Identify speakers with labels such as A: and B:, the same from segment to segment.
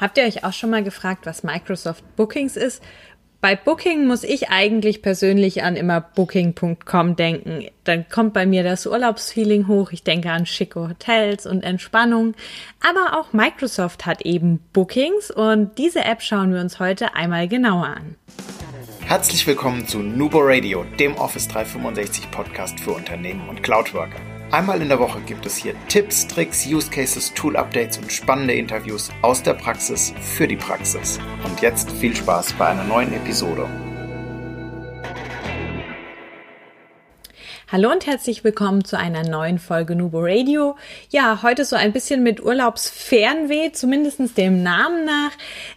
A: Habt ihr euch auch schon mal gefragt, was Microsoft Bookings ist? Bei Booking muss ich eigentlich persönlich an immer Booking.com denken. Dann kommt bei mir das Urlaubsfeeling hoch. Ich denke an schicke Hotels und Entspannung. Aber auch Microsoft hat eben Bookings und diese App schauen wir uns heute einmal genauer an.
B: Herzlich willkommen zu Nubo Radio, dem Office 365 Podcast für Unternehmen und Cloudworker. Einmal in der Woche gibt es hier Tipps, Tricks, Use Cases, Tool Updates und spannende Interviews aus der Praxis für die Praxis. Und jetzt viel Spaß bei einer neuen Episode.
A: Hallo und herzlich willkommen zu einer neuen Folge Nubo Radio. Ja, heute so ein bisschen mit Urlaubsfernweh, zumindestens dem Namen nach.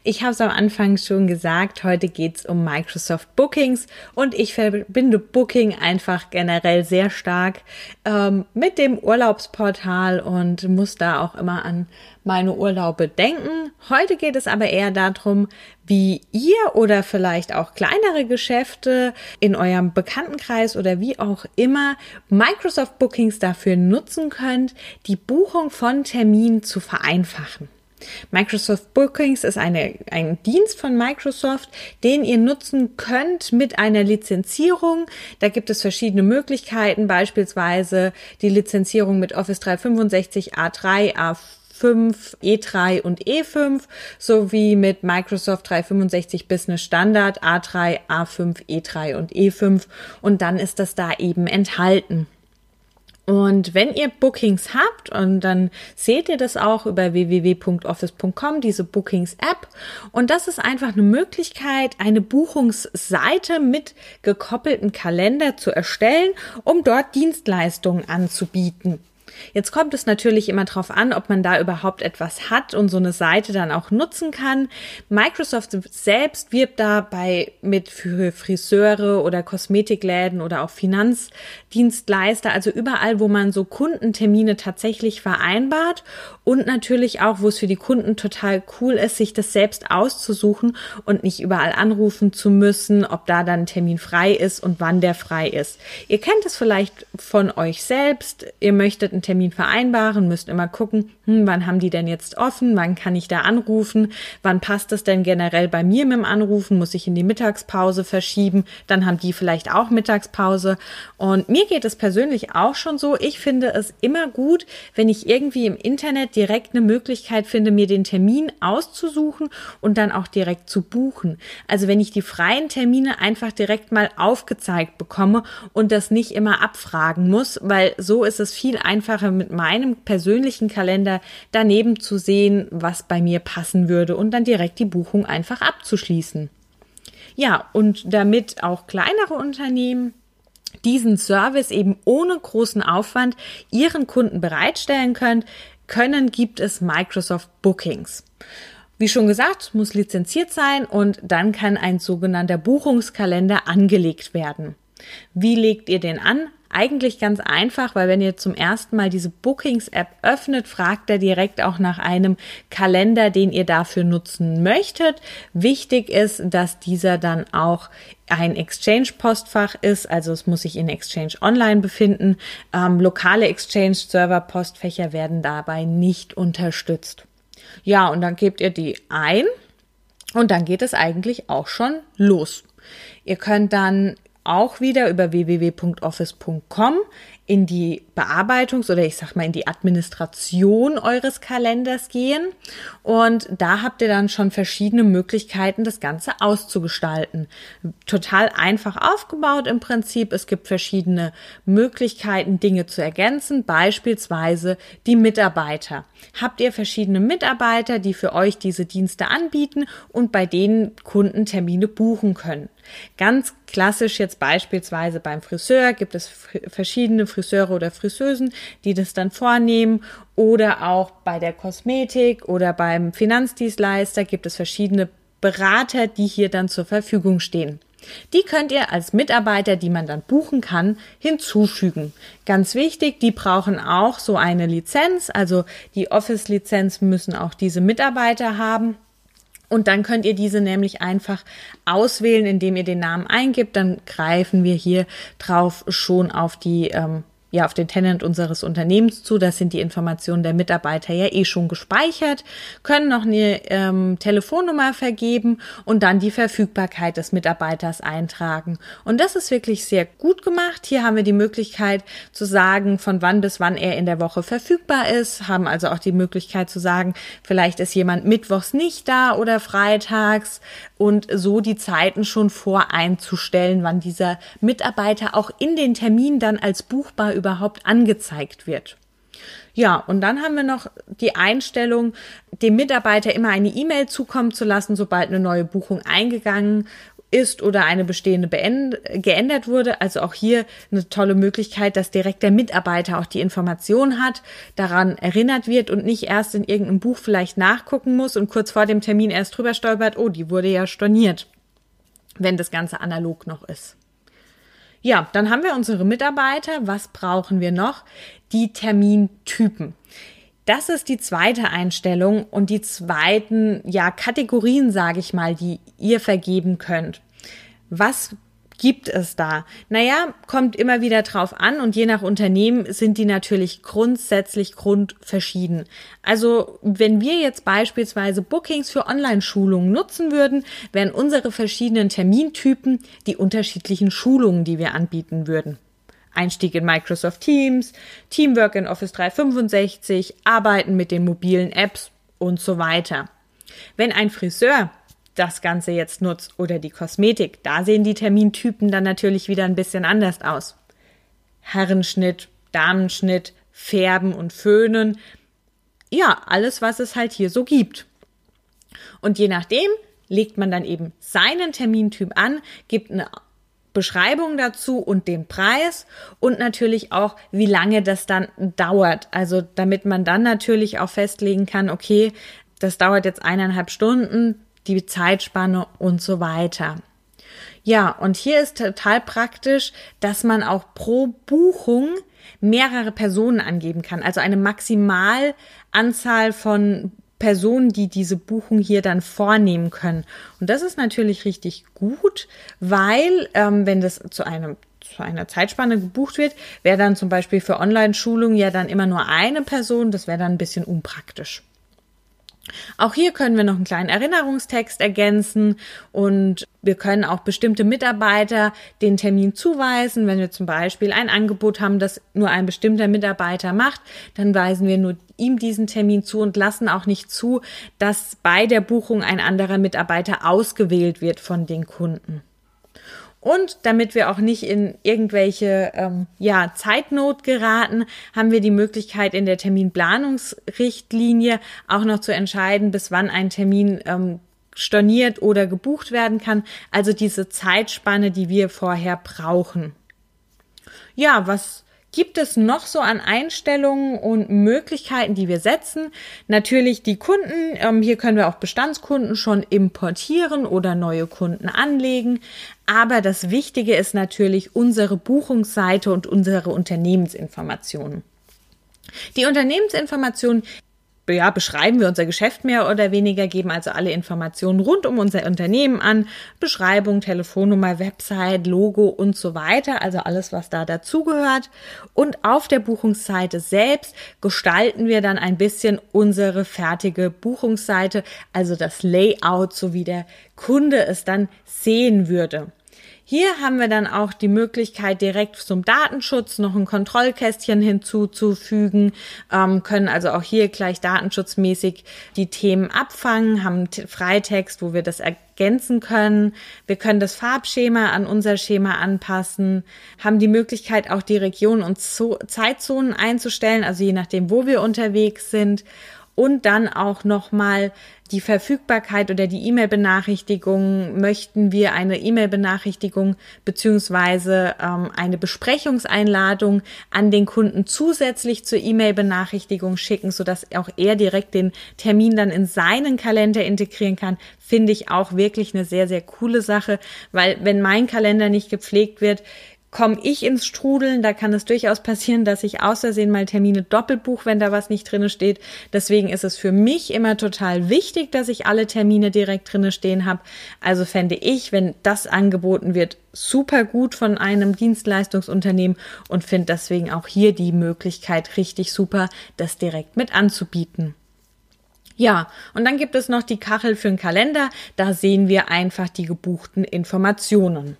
A: Ich habe es am Anfang schon gesagt, heute geht's um Microsoft Bookings und ich verbinde Booking einfach generell sehr stark ähm, mit dem Urlaubsportal und muss da auch immer an meine Urlaube denken. Heute geht es aber eher darum, wie ihr oder vielleicht auch kleinere Geschäfte in eurem Bekanntenkreis oder wie auch immer Microsoft Bookings dafür nutzen könnt, die Buchung von Terminen zu vereinfachen. Microsoft Bookings ist eine, ein Dienst von Microsoft, den ihr nutzen könnt mit einer Lizenzierung. Da gibt es verschiedene Möglichkeiten, beispielsweise die Lizenzierung mit Office 365 A3, A4 5, E3 und E5 sowie mit Microsoft 365 Business Standard A3, A5, E3 und E5 und dann ist das da eben enthalten. Und wenn ihr Bookings habt, und dann seht ihr das auch über www.office.com, diese Bookings-App. Und das ist einfach eine Möglichkeit, eine Buchungsseite mit gekoppelten Kalender zu erstellen, um dort Dienstleistungen anzubieten. Jetzt kommt es natürlich immer darauf an, ob man da überhaupt etwas hat und so eine Seite dann auch nutzen kann. Microsoft selbst wirbt dabei mit für Friseure oder Kosmetikläden oder auch Finanzdienstleister, also überall, wo man so Kundentermine tatsächlich vereinbart und natürlich auch, wo es für die Kunden total cool ist, sich das selbst auszusuchen und nicht überall anrufen zu müssen, ob da dann ein Termin frei ist und wann der frei ist. Ihr kennt es vielleicht von euch selbst. Ihr möchtet einen Termin vereinbaren, müsst immer gucken, hm, wann haben die denn jetzt offen, wann kann ich da anrufen, wann passt es denn generell bei mir mit dem Anrufen, muss ich in die Mittagspause verschieben, dann haben die vielleicht auch Mittagspause. Und mir geht es persönlich auch schon so, ich finde es immer gut, wenn ich irgendwie im Internet direkt eine Möglichkeit finde, mir den Termin auszusuchen und dann auch direkt zu buchen. Also wenn ich die freien Termine einfach direkt mal aufgezeigt bekomme und das nicht immer abfragen muss, weil so ist es viel einfacher mit meinem persönlichen Kalender daneben zu sehen, was bei mir passen würde und dann direkt die Buchung einfach abzuschließen. Ja, und damit auch kleinere Unternehmen diesen Service eben ohne großen Aufwand ihren Kunden bereitstellen können, können, gibt es Microsoft Bookings. Wie schon gesagt, muss lizenziert sein und dann kann ein sogenannter Buchungskalender angelegt werden. Wie legt ihr den an? Eigentlich ganz einfach, weil wenn ihr zum ersten Mal diese Bookings-App öffnet, fragt er direkt auch nach einem Kalender, den ihr dafür nutzen möchtet. Wichtig ist, dass dieser dann auch ein Exchange-Postfach ist, also es muss sich in Exchange Online befinden. Ähm, lokale Exchange-Server-Postfächer werden dabei nicht unterstützt. Ja, und dann gebt ihr die ein und dann geht es eigentlich auch schon los. Ihr könnt dann auch wieder über www.office.com in die Bearbeitungs- oder ich sag mal in die Administration eures Kalenders gehen. Und da habt ihr dann schon verschiedene Möglichkeiten, das Ganze auszugestalten. Total einfach aufgebaut im Prinzip. Es gibt verschiedene Möglichkeiten, Dinge zu ergänzen, beispielsweise die Mitarbeiter. Habt ihr verschiedene Mitarbeiter, die für euch diese Dienste anbieten und bei denen Kunden Termine buchen können? Ganz klassisch jetzt beispielsweise beim Friseur gibt es verschiedene Friseure oder Friseusen, die das dann vornehmen oder auch bei der Kosmetik oder beim Finanzdienstleister gibt es verschiedene Berater, die hier dann zur Verfügung stehen. Die könnt ihr als Mitarbeiter, die man dann buchen kann, hinzufügen. Ganz wichtig, die brauchen auch so eine Lizenz, also die Office-Lizenz müssen auch diese Mitarbeiter haben. Und dann könnt ihr diese nämlich einfach auswählen, indem ihr den Namen eingibt. Dann greifen wir hier drauf schon auf die ähm, ja auf den Tenant unseres Unternehmens zu. Das sind die Informationen der Mitarbeiter ja eh schon gespeichert, können noch eine ähm, Telefonnummer vergeben und dann die Verfügbarkeit des Mitarbeiters eintragen. Und das ist wirklich sehr gut gemacht. Hier haben wir die Möglichkeit zu sagen, von wann bis wann er in der Woche verfügbar ist, haben also auch die Möglichkeit zu sagen, vielleicht ist jemand mittwochs nicht da oder freitags und so die Zeiten schon voreinzustellen, wann dieser Mitarbeiter auch in den Termin dann als buchbar überhaupt angezeigt wird. Ja, und dann haben wir noch die Einstellung, dem Mitarbeiter immer eine E-Mail zukommen zu lassen, sobald eine neue Buchung eingegangen ist oder eine bestehende geändert wurde. Also auch hier eine tolle Möglichkeit, dass direkt der Mitarbeiter auch die Information hat, daran erinnert wird und nicht erst in irgendeinem Buch vielleicht nachgucken muss und kurz vor dem Termin erst drüber stolpert, oh, die wurde ja storniert, wenn das Ganze analog noch ist. Ja, dann haben wir unsere Mitarbeiter. Was brauchen wir noch? Die Termintypen. Das ist die zweite Einstellung und die zweiten, ja, Kategorien, sage ich mal, die ihr vergeben könnt. Was gibt es da? Naja, kommt immer wieder drauf an und je nach Unternehmen sind die natürlich grundsätzlich grundverschieden. Also wenn wir jetzt beispielsweise Bookings für Online-Schulungen nutzen würden, wären unsere verschiedenen Termintypen die unterschiedlichen Schulungen, die wir anbieten würden. Einstieg in Microsoft Teams, Teamwork in Office 365, Arbeiten mit den mobilen Apps und so weiter. Wenn ein Friseur das Ganze jetzt nutzt oder die Kosmetik, da sehen die Termintypen dann natürlich wieder ein bisschen anders aus. Herrenschnitt, Damenschnitt, Färben und Föhnen. Ja, alles, was es halt hier so gibt. Und je nachdem legt man dann eben seinen Termintyp an, gibt eine Beschreibung dazu und den Preis und natürlich auch, wie lange das dann dauert. Also damit man dann natürlich auch festlegen kann, okay, das dauert jetzt eineinhalb Stunden, die Zeitspanne und so weiter. Ja, und hier ist total praktisch, dass man auch pro Buchung mehrere Personen angeben kann. Also eine Maximalanzahl von Personen, die diese Buchung hier dann vornehmen können. Und das ist natürlich richtig gut, weil ähm, wenn das zu einem zu einer Zeitspanne gebucht wird, wäre dann zum Beispiel für Online-Schulungen ja dann immer nur eine Person. Das wäre dann ein bisschen unpraktisch. Auch hier können wir noch einen kleinen Erinnerungstext ergänzen und wir können auch bestimmte Mitarbeiter den Termin zuweisen. Wenn wir zum Beispiel ein Angebot haben, das nur ein bestimmter Mitarbeiter macht, dann weisen wir nur ihm diesen Termin zu und lassen auch nicht zu, dass bei der Buchung ein anderer Mitarbeiter ausgewählt wird von den Kunden. Und damit wir auch nicht in irgendwelche ähm, ja, Zeitnot geraten, haben wir die Möglichkeit in der Terminplanungsrichtlinie auch noch zu entscheiden, bis wann ein Termin ähm, storniert oder gebucht werden kann. Also diese Zeitspanne, die wir vorher brauchen. Ja, was gibt es noch so an Einstellungen und Möglichkeiten, die wir setzen? Natürlich die Kunden. Ähm, hier können wir auch Bestandskunden schon importieren oder neue Kunden anlegen. Aber das Wichtige ist natürlich unsere Buchungsseite und unsere Unternehmensinformationen. Die Unternehmensinformationen ja, beschreiben wir unser Geschäft mehr oder weniger, geben also alle Informationen rund um unser Unternehmen an, Beschreibung, Telefonnummer, Website, Logo und so weiter, also alles, was da dazugehört. Und auf der Buchungsseite selbst gestalten wir dann ein bisschen unsere fertige Buchungsseite, also das Layout, so wie der Kunde es dann sehen würde. Hier haben wir dann auch die Möglichkeit, direkt zum Datenschutz noch ein Kontrollkästchen hinzuzufügen, ähm, können also auch hier gleich datenschutzmäßig die Themen abfangen, haben Freitext, wo wir das ergänzen können. Wir können das Farbschema an unser Schema anpassen, haben die Möglichkeit, auch die Region und Zeitzonen einzustellen, also je nachdem, wo wir unterwegs sind und dann auch nochmal die Verfügbarkeit oder die E-Mail-Benachrichtigung. Möchten wir eine E-Mail-Benachrichtigung beziehungsweise ähm, eine Besprechungseinladung an den Kunden zusätzlich zur E-Mail-Benachrichtigung schicken, sodass auch er direkt den Termin dann in seinen Kalender integrieren kann, finde ich auch wirklich eine sehr, sehr coole Sache, weil wenn mein Kalender nicht gepflegt wird, komme ich ins Strudeln. Da kann es durchaus passieren, dass ich außersehen mal Termine doppelt buche, wenn da was nicht drinne steht. Deswegen ist es für mich immer total wichtig, dass ich alle Termine direkt drinne stehen habe. Also fände ich, wenn das angeboten wird, super gut von einem Dienstleistungsunternehmen und finde deswegen auch hier die Möglichkeit richtig super, das direkt mit anzubieten. Ja, und dann gibt es noch die Kachel für den Kalender. Da sehen wir einfach die gebuchten Informationen.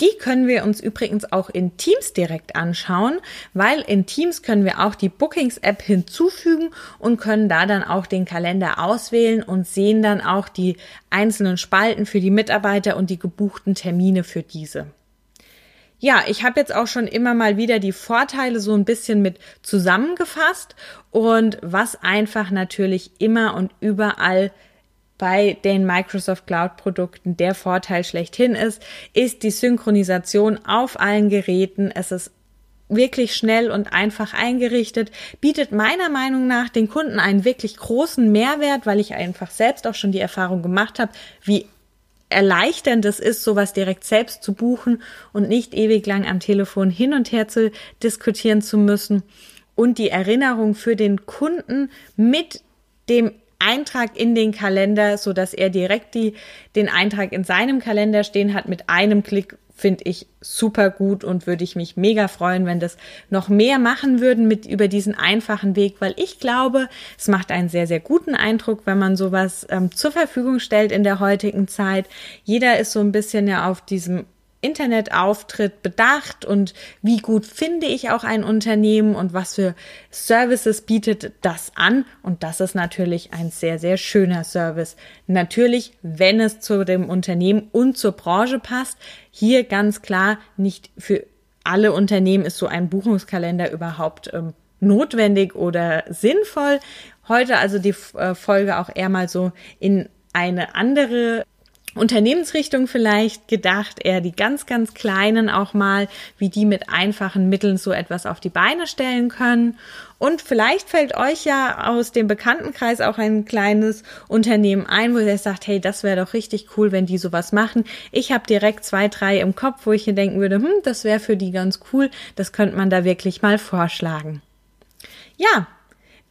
A: Die können wir uns übrigens auch in Teams direkt anschauen, weil in Teams können wir auch die Bookings-App hinzufügen und können da dann auch den Kalender auswählen und sehen dann auch die einzelnen Spalten für die Mitarbeiter und die gebuchten Termine für diese. Ja, ich habe jetzt auch schon immer mal wieder die Vorteile so ein bisschen mit zusammengefasst und was einfach natürlich immer und überall bei den Microsoft Cloud Produkten der Vorteil schlechthin ist, ist die Synchronisation auf allen Geräten. Es ist wirklich schnell und einfach eingerichtet, bietet meiner Meinung nach den Kunden einen wirklich großen Mehrwert, weil ich einfach selbst auch schon die Erfahrung gemacht habe, wie erleichternd es ist, sowas direkt selbst zu buchen und nicht ewig lang am Telefon hin und her zu diskutieren zu müssen. Und die Erinnerung für den Kunden mit dem Eintrag in den Kalender, so dass er direkt die, den Eintrag in seinem Kalender stehen hat mit einem Klick, finde ich super gut und würde ich mich mega freuen, wenn das noch mehr machen würden mit über diesen einfachen Weg, weil ich glaube, es macht einen sehr, sehr guten Eindruck, wenn man sowas ähm, zur Verfügung stellt in der heutigen Zeit. Jeder ist so ein bisschen ja auf diesem Internetauftritt bedacht und wie gut finde ich auch ein Unternehmen und was für Services bietet das an. Und das ist natürlich ein sehr, sehr schöner Service. Natürlich, wenn es zu dem Unternehmen und zur Branche passt. Hier ganz klar, nicht für alle Unternehmen ist so ein Buchungskalender überhaupt ähm, notwendig oder sinnvoll. Heute also die äh, Folge auch eher mal so in eine andere Unternehmensrichtung vielleicht gedacht, eher die ganz, ganz kleinen auch mal, wie die mit einfachen Mitteln so etwas auf die Beine stellen können. Und vielleicht fällt euch ja aus dem Bekanntenkreis auch ein kleines Unternehmen ein, wo ihr sagt, hey, das wäre doch richtig cool, wenn die sowas machen. Ich habe direkt zwei, drei im Kopf, wo ich hier denken würde, hm, das wäre für die ganz cool, das könnte man da wirklich mal vorschlagen. Ja,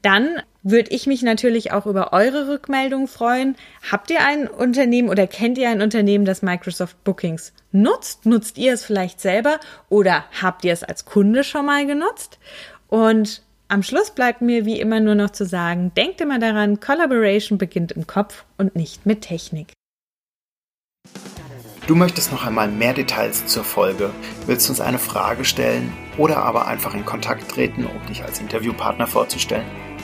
A: dann würde ich mich natürlich auch über eure Rückmeldung freuen. Habt ihr ein Unternehmen oder kennt ihr ein Unternehmen, das Microsoft Bookings nutzt? Nutzt ihr es vielleicht selber oder habt ihr es als Kunde schon mal genutzt? Und am Schluss bleibt mir wie immer nur noch zu sagen, denkt immer daran, Collaboration beginnt im Kopf und nicht mit Technik.
B: Du möchtest noch einmal mehr Details zur Folge, willst uns eine Frage stellen oder aber einfach in Kontakt treten, um dich als Interviewpartner vorzustellen?